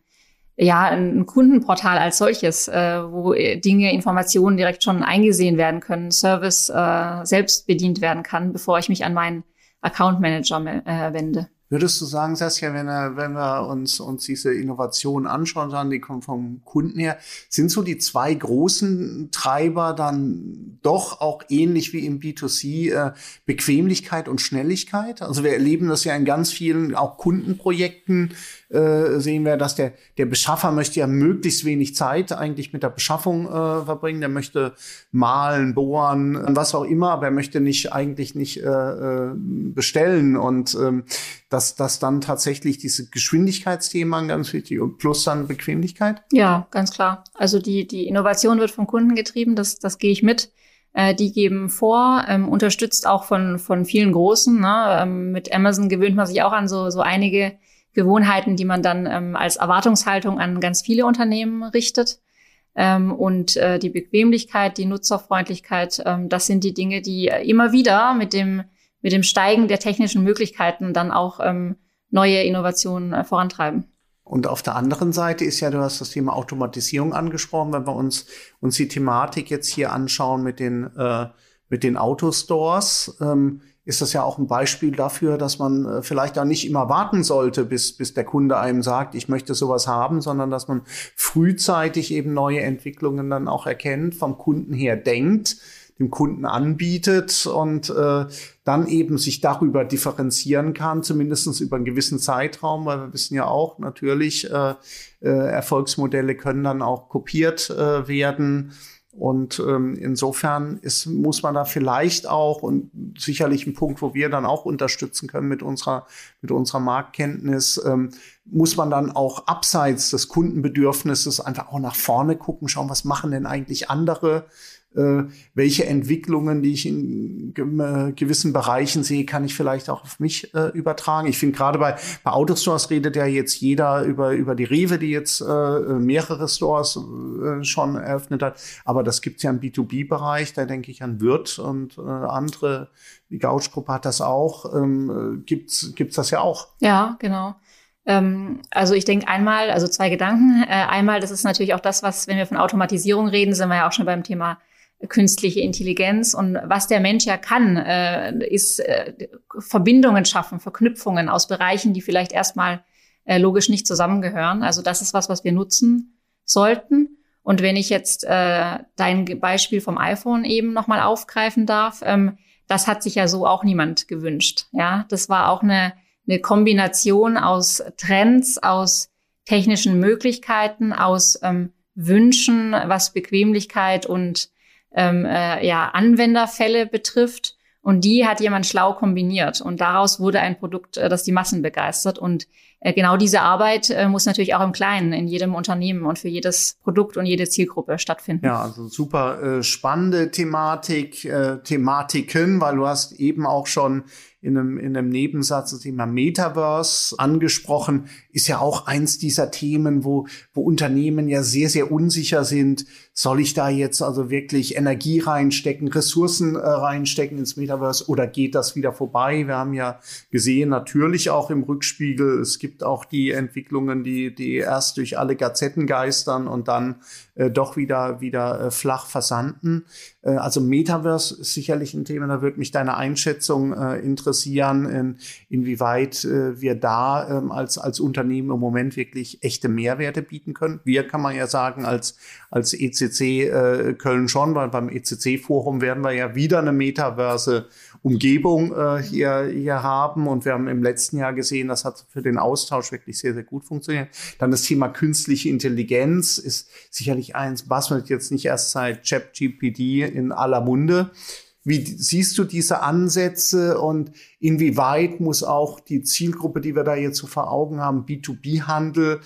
ja, ein Kundenportal als solches, äh, wo äh, Dinge, Informationen direkt schon eingesehen werden können, Service äh, selbst bedient werden kann, bevor ich mich an meinen Account Manager äh, wende. Würdest du sagen, Saskia, wenn wenn wir uns, uns diese Innovationen anschauen, sagen, die kommen vom Kunden her, sind so die zwei großen Treiber dann doch auch ähnlich wie im B2C äh, Bequemlichkeit und Schnelligkeit? Also wir erleben das ja in ganz vielen auch Kundenprojekten, äh, sehen wir, dass der, der Beschaffer möchte ja möglichst wenig Zeit eigentlich mit der Beschaffung äh, verbringen. Der möchte malen, bohren, was auch immer, aber er möchte nicht eigentlich nicht äh, äh, bestellen. Und ähm, dass, dass dann tatsächlich diese Geschwindigkeitsthema ganz wichtig und plus dann Bequemlichkeit? Ja, ganz klar. Also die, die Innovation wird vom Kunden getrieben, das, das gehe ich mit. Äh, die geben vor, ähm, unterstützt auch von, von vielen Großen. Ne? Ähm, mit Amazon gewöhnt man sich auch an so, so einige Gewohnheiten, die man dann ähm, als Erwartungshaltung an ganz viele Unternehmen richtet. Ähm, und äh, die Bequemlichkeit, die Nutzerfreundlichkeit, ähm, das sind die Dinge, die immer wieder mit dem, mit dem Steigen der technischen Möglichkeiten dann auch ähm, neue Innovationen äh, vorantreiben. Und auf der anderen Seite ist ja, du hast das Thema Automatisierung angesprochen, wenn wir uns, uns die Thematik jetzt hier anschauen mit den, äh, mit den Autostores. Ähm, ist das ja auch ein Beispiel dafür, dass man äh, vielleicht auch nicht immer warten sollte, bis, bis der Kunde einem sagt, ich möchte sowas haben, sondern dass man frühzeitig eben neue Entwicklungen dann auch erkennt, vom Kunden her denkt, dem Kunden anbietet und äh, dann eben sich darüber differenzieren kann, zumindestens über einen gewissen Zeitraum, weil wir wissen ja auch natürlich, äh, äh, Erfolgsmodelle können dann auch kopiert äh, werden. Und ähm, insofern ist, muss man da vielleicht auch und sicherlich ein Punkt, wo wir dann auch unterstützen können mit unserer, mit unserer Marktkenntnis, ähm, muss man dann auch abseits des Kundenbedürfnisses einfach auch nach vorne gucken, schauen, was machen denn eigentlich andere welche Entwicklungen, die ich in äh, gewissen Bereichen sehe, kann ich vielleicht auch auf mich äh, übertragen. Ich finde gerade bei, bei Autostores redet ja jetzt jeder über, über die Rewe, die jetzt äh, mehrere Stores äh, schon eröffnet hat. Aber das gibt's ja im B2B-Bereich, da denke ich an Wirt und äh, andere, die Gauch-Gruppe hat das auch. Ähm, gibt's, gibt's das ja auch? Ja, genau ähm, also ich denke einmal, also zwei Gedanken. Äh, einmal, das ist natürlich auch das, was, wenn wir von Automatisierung reden, sind wir ja auch schon beim Thema künstliche Intelligenz. Und was der Mensch ja kann, äh, ist äh, Verbindungen schaffen, Verknüpfungen aus Bereichen, die vielleicht erstmal äh, logisch nicht zusammengehören. Also das ist was, was wir nutzen sollten. Und wenn ich jetzt äh, dein Beispiel vom iPhone eben nochmal aufgreifen darf, ähm, das hat sich ja so auch niemand gewünscht. Ja, das war auch eine, eine Kombination aus Trends, aus technischen Möglichkeiten, aus ähm, Wünschen, was Bequemlichkeit und ähm, äh, ja, Anwenderfälle betrifft. Und die hat jemand schlau kombiniert. Und daraus wurde ein Produkt, äh, das die Massen begeistert. Und äh, genau diese Arbeit äh, muss natürlich auch im Kleinen, in jedem Unternehmen und für jedes Produkt und jede Zielgruppe stattfinden. Ja, also super spannende Thematik, Thematiken, weil du hast eben auch schon in einem, in einem Nebensatz das Thema Metaverse angesprochen, ist ja auch eins dieser Themen, wo, wo Unternehmen ja sehr, sehr unsicher sind. Soll ich da jetzt also wirklich Energie reinstecken, Ressourcen äh, reinstecken ins Metaverse oder geht das wieder vorbei? Wir haben ja gesehen, natürlich auch im Rückspiegel, es gibt auch die Entwicklungen, die, die erst durch alle Gazetten geistern und dann äh, doch wieder, wieder äh, flach versanden. Äh, also Metaverse ist sicherlich ein Thema, da würde mich deine Einschätzung äh, interessieren, in, inwieweit äh, wir da ähm, als, als Unternehmen im Moment wirklich echte Mehrwerte bieten können. Wir kann man ja sagen, als, als ECC äh, Köln schon, weil beim ECC-Forum werden wir ja wieder eine Metaverse Umgebung äh, hier, hier haben. Und wir haben im letzten Jahr gesehen, das hat für den Austausch wirklich sehr, sehr gut funktioniert. Dann das Thema künstliche Intelligenz ist sicherlich eins, was man jetzt nicht erst seit ChatGPT in aller Munde. Wie siehst du diese Ansätze und inwieweit muss auch die Zielgruppe, die wir da jetzt so vor Augen haben, B2B-Handel,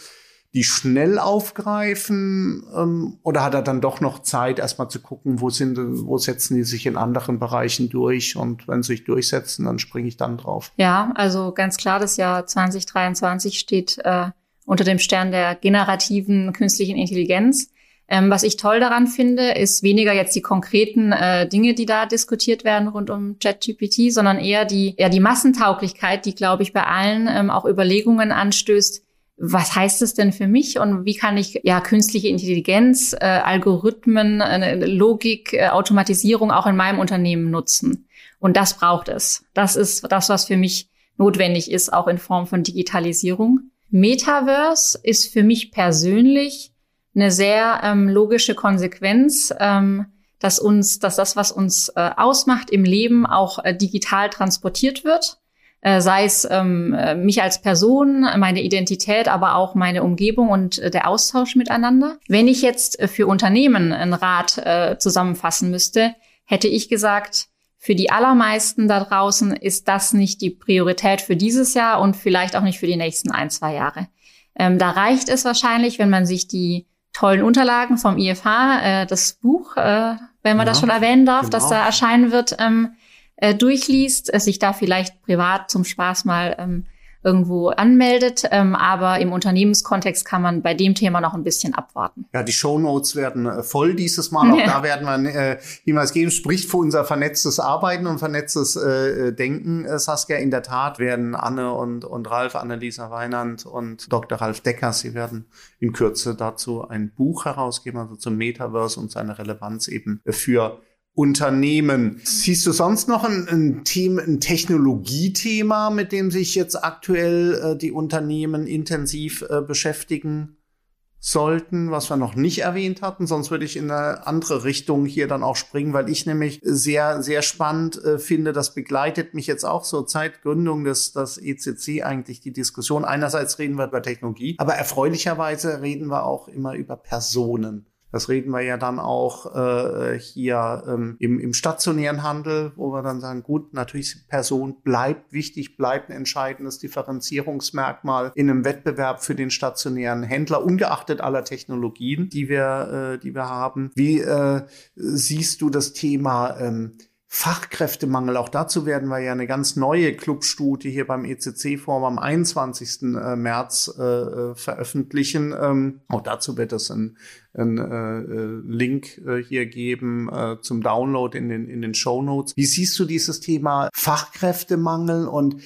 die schnell aufgreifen? Ähm, oder hat er dann doch noch Zeit, erstmal zu gucken, wo sind, wo setzen die sich in anderen Bereichen durch? Und wenn sie sich durchsetzen, dann springe ich dann drauf. Ja, also ganz klar, das Jahr 2023 steht äh, unter dem Stern der generativen künstlichen Intelligenz. Ähm, was ich toll daran finde, ist weniger jetzt die konkreten äh, Dinge, die da diskutiert werden rund um ChatGPT, sondern eher die, eher die Massentauglichkeit, die, glaube ich, bei allen ähm, auch Überlegungen anstößt, was heißt es denn für mich und wie kann ich ja künstliche Intelligenz, äh, Algorithmen, äh, Logik, äh, Automatisierung auch in meinem Unternehmen nutzen? Und das braucht es. Das ist das, was für mich notwendig ist, auch in Form von Digitalisierung. Metaverse ist für mich persönlich eine sehr ähm, logische Konsequenz, ähm, dass uns, dass das, was uns äh, ausmacht im Leben, auch äh, digital transportiert wird sei es ähm, äh, mich als Person, meine Identität, aber auch meine Umgebung und äh, der Austausch miteinander. Wenn ich jetzt äh, für Unternehmen einen Rat äh, zusammenfassen müsste, hätte ich gesagt, für die allermeisten da draußen ist das nicht die Priorität für dieses Jahr und vielleicht auch nicht für die nächsten ein, zwei Jahre. Ähm, da reicht es wahrscheinlich, wenn man sich die tollen Unterlagen vom IFH, äh, das Buch, äh, wenn man ja, das schon erwähnen darf, genau. das da erscheinen wird, ähm, äh, durchliest, äh, sich da vielleicht privat zum Spaß mal ähm, irgendwo anmeldet. Ähm, aber im Unternehmenskontext kann man bei dem Thema noch ein bisschen abwarten. Ja, die Shownotes werden äh, voll dieses Mal. Auch ja. da werden wir äh, Hinweis geben. Spricht für unser vernetztes Arbeiten und vernetztes äh, Denken, äh, Saskia. In der Tat werden Anne und, und Ralf, Annelisa Weinand und Dr. Ralf Decker, sie werden in Kürze dazu ein Buch herausgeben, also zum Metaverse und seine Relevanz eben für Unternehmen. Siehst du sonst noch ein, ein, Thema, ein Technologiethema, mit dem sich jetzt aktuell äh, die Unternehmen intensiv äh, beschäftigen sollten, was wir noch nicht erwähnt hatten? Sonst würde ich in eine andere Richtung hier dann auch springen, weil ich nämlich sehr, sehr spannend äh, finde, das begleitet mich jetzt auch so seit Gründung des, des ECC eigentlich die Diskussion. Einerseits reden wir über Technologie, aber erfreulicherweise reden wir auch immer über Personen. Das reden wir ja dann auch äh, hier ähm, im, im stationären Handel, wo wir dann sagen, gut, natürlich Person bleibt wichtig, bleibt ein entscheidendes Differenzierungsmerkmal in einem Wettbewerb für den stationären Händler, ungeachtet aller Technologien, die wir, äh, die wir haben. Wie äh, siehst du das Thema ähm, Fachkräftemangel, auch dazu werden wir ja eine ganz neue Clubstudie hier beim ECC-Forum am 21. Äh, März äh, äh, veröffentlichen. Ähm, auch dazu wird es ein, ein äh, Link äh, hier geben äh, zum Download in den, in den Show Notes. Wie siehst du dieses Thema Fachkräftemangel und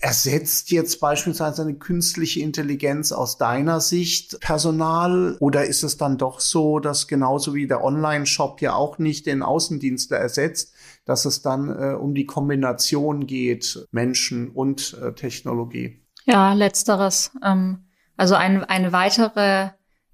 ersetzt jetzt beispielsweise eine künstliche Intelligenz aus deiner Sicht Personal oder ist es dann doch so, dass genauso wie der Online-Shop ja auch nicht den Außendienstler ersetzt, dass es dann äh, um die Kombination geht, Menschen und äh, Technologie. Ja, letzteres. Ähm, also ein, eine weitere,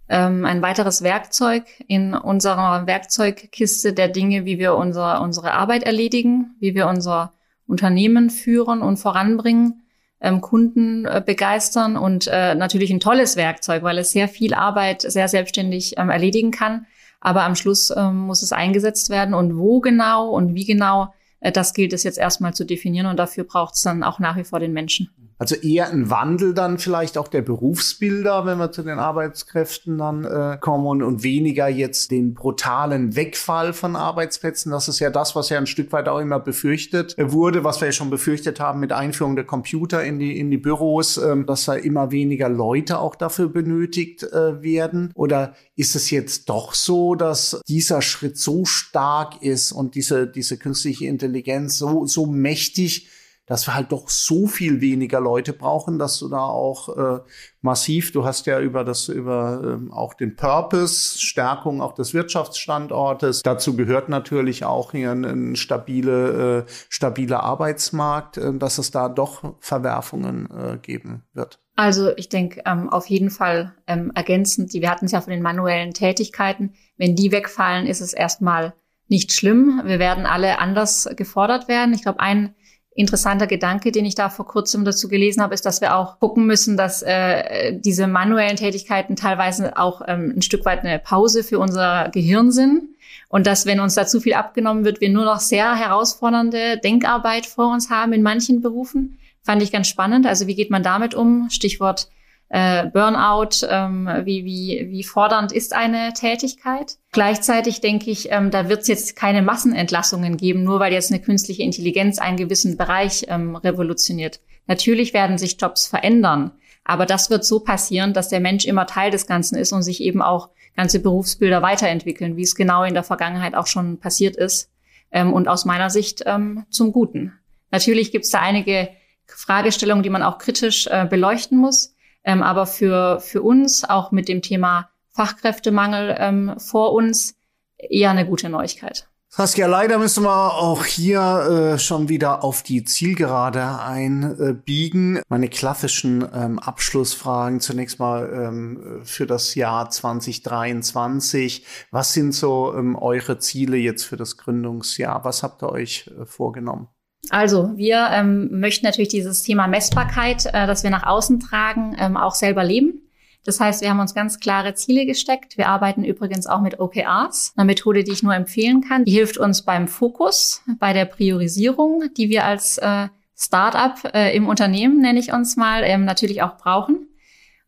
ähm, ein weiteres Werkzeug in unserer Werkzeugkiste der Dinge, wie wir unser, unsere Arbeit erledigen, wie wir unser Unternehmen führen und voranbringen, ähm, Kunden äh, begeistern und äh, natürlich ein tolles Werkzeug, weil es sehr viel Arbeit sehr selbstständig ähm, erledigen kann. Aber am Schluss ähm, muss es eingesetzt werden und wo genau und wie genau, äh, das gilt es jetzt erstmal zu definieren und dafür braucht es dann auch nach wie vor den Menschen. Also eher ein Wandel dann vielleicht auch der Berufsbilder, wenn wir zu den Arbeitskräften dann äh, kommen und, und weniger jetzt den brutalen Wegfall von Arbeitsplätzen. Das ist ja das, was ja ein Stück weit auch immer befürchtet wurde, was wir ja schon befürchtet haben mit Einführung der Computer in die, in die Büros, äh, dass da immer weniger Leute auch dafür benötigt äh, werden. Oder ist es jetzt doch so, dass dieser Schritt so stark ist und diese, diese künstliche Intelligenz so, so mächtig, dass wir halt doch so viel weniger Leute brauchen, dass du da auch äh, massiv, du hast ja über das, über ähm, auch den Purpose, Stärkung auch des Wirtschaftsstandortes. Dazu gehört natürlich auch hier ein, ein stabile, äh, stabiler Arbeitsmarkt, äh, dass es da doch Verwerfungen äh, geben wird. Also ich denke ähm, auf jeden Fall ähm, ergänzend, wir hatten es ja von den manuellen Tätigkeiten, wenn die wegfallen, ist es erstmal nicht schlimm. Wir werden alle anders gefordert werden. Ich glaube, ein interessanter Gedanke, den ich da vor kurzem dazu gelesen habe, ist, dass wir auch gucken müssen, dass äh, diese manuellen Tätigkeiten teilweise auch ähm, ein Stück weit eine Pause für unser Gehirn sind. Und dass, wenn uns da zu viel abgenommen wird, wir nur noch sehr herausfordernde Denkarbeit vor uns haben in manchen Berufen. Fand ich ganz spannend. Also wie geht man damit um? Stichwort äh, Burnout, ähm, wie, wie, wie fordernd ist eine Tätigkeit. Gleichzeitig denke ich, ähm, da wird es jetzt keine Massenentlassungen geben, nur weil jetzt eine künstliche Intelligenz einen gewissen Bereich ähm, revolutioniert. Natürlich werden sich Jobs verändern, aber das wird so passieren, dass der Mensch immer Teil des Ganzen ist und sich eben auch ganze Berufsbilder weiterentwickeln, wie es genau in der Vergangenheit auch schon passiert ist ähm, und aus meiner Sicht ähm, zum Guten. Natürlich gibt es da einige Fragestellungen, die man auch kritisch äh, beleuchten muss. Ähm, aber für, für uns, auch mit dem Thema Fachkräftemangel ähm, vor uns, eher eine gute Neuigkeit. Saskia, leider müssen wir auch hier äh, schon wieder auf die Zielgerade einbiegen. Meine klassischen ähm, Abschlussfragen zunächst mal ähm, für das Jahr 2023. Was sind so ähm, eure Ziele jetzt für das Gründungsjahr? Was habt ihr euch äh, vorgenommen? Also wir ähm, möchten natürlich dieses Thema Messbarkeit, äh, das wir nach außen tragen, ähm, auch selber leben. Das heißt, wir haben uns ganz klare Ziele gesteckt. Wir arbeiten übrigens auch mit OKRs, einer Methode, die ich nur empfehlen kann. Die hilft uns beim Fokus, bei der Priorisierung, die wir als äh, Startup äh, im Unternehmen, nenne ich uns mal, ähm, natürlich auch brauchen.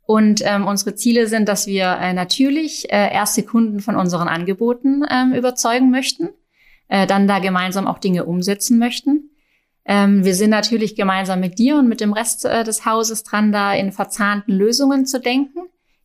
Und ähm, unsere Ziele sind, dass wir äh, natürlich äh, erste Kunden von unseren Angeboten ähm, überzeugen möchten, äh, dann da gemeinsam auch Dinge umsetzen möchten ähm, wir sind natürlich gemeinsam mit dir und mit dem Rest äh, des Hauses dran, da in verzahnten Lösungen zu denken,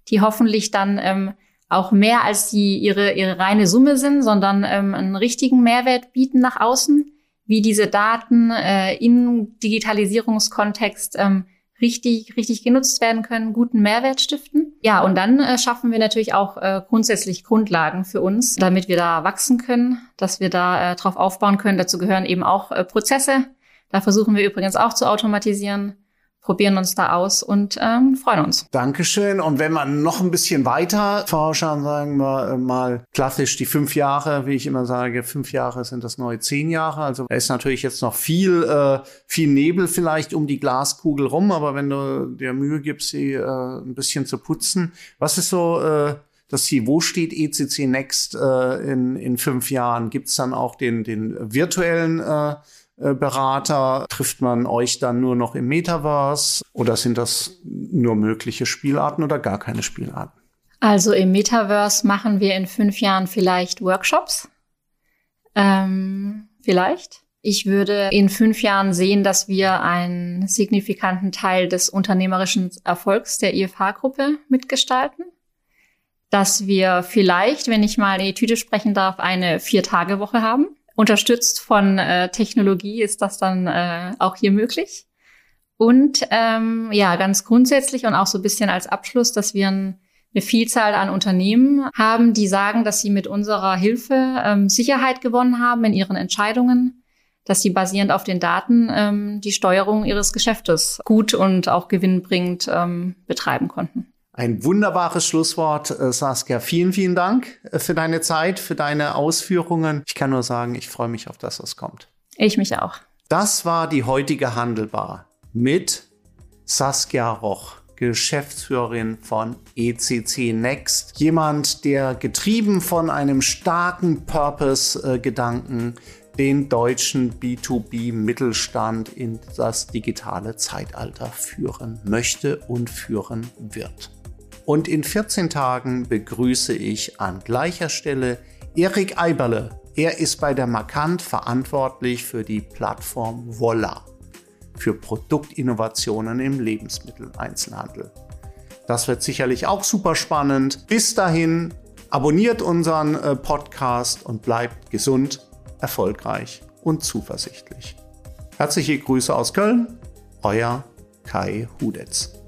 die hoffentlich dann ähm, auch mehr als die ihre, ihre reine Summe sind, sondern ähm, einen richtigen Mehrwert bieten nach außen, wie diese Daten äh, im Digitalisierungskontext ähm, richtig, richtig genutzt werden können, guten Mehrwert stiften. Ja, und dann äh, schaffen wir natürlich auch äh, grundsätzlich Grundlagen für uns, damit wir da wachsen können, dass wir da äh, drauf aufbauen können. Dazu gehören eben auch äh, Prozesse, da versuchen wir übrigens auch zu automatisieren, probieren uns da aus und ähm, freuen uns. Dankeschön. Und wenn man noch ein bisschen weiter forschern, sagen wir mal klassisch die fünf Jahre, wie ich immer sage, fünf Jahre sind das neue zehn Jahre. Also da ist natürlich jetzt noch viel, äh, viel Nebel vielleicht um die Glaskugel rum, aber wenn du dir Mühe gibst, sie äh, ein bisschen zu putzen, was ist so äh, das Ziel, wo steht ECC Next äh, in, in fünf Jahren? Gibt es dann auch den, den virtuellen äh, äh, Berater? Trifft man euch dann nur noch im Metaverse oder sind das nur mögliche Spielarten oder gar keine Spielarten? Also im Metaverse machen wir in fünf Jahren vielleicht Workshops. Ähm, vielleicht. Ich würde in fünf Jahren sehen, dass wir einen signifikanten Teil des unternehmerischen Erfolgs der IFH-Gruppe mitgestalten. Dass wir vielleicht, wenn ich mal in die Tüte sprechen darf, eine Vier-Tage-Woche haben unterstützt von äh, Technologie ist das dann äh, auch hier möglich. Und ähm, ja, ganz grundsätzlich und auch so ein bisschen als Abschluss, dass wir ein, eine Vielzahl an Unternehmen haben, die sagen, dass sie mit unserer Hilfe ähm, Sicherheit gewonnen haben in ihren Entscheidungen, dass sie basierend auf den Daten ähm, die Steuerung ihres Geschäftes gut und auch gewinnbringend ähm, betreiben konnten. Ein wunderbares Schlusswort, äh, Saskia. Vielen, vielen Dank äh, für deine Zeit, für deine Ausführungen. Ich kann nur sagen, ich freue mich auf das, was kommt. Ich mich auch. Das war die heutige Handelbar mit Saskia Roch, Geschäftsführerin von ECC Next. Jemand, der getrieben von einem starken Purpose-Gedanken den deutschen B2B-Mittelstand in das digitale Zeitalter führen möchte und führen wird. Und in 14 Tagen begrüße ich an gleicher Stelle Erik Eiberle. Er ist bei der Markant verantwortlich für die Plattform Volla, für Produktinnovationen im Lebensmitteleinzelhandel. Das wird sicherlich auch super spannend. Bis dahin, abonniert unseren äh, Podcast und bleibt gesund, erfolgreich und zuversichtlich. Herzliche Grüße aus Köln, euer Kai Hudetz.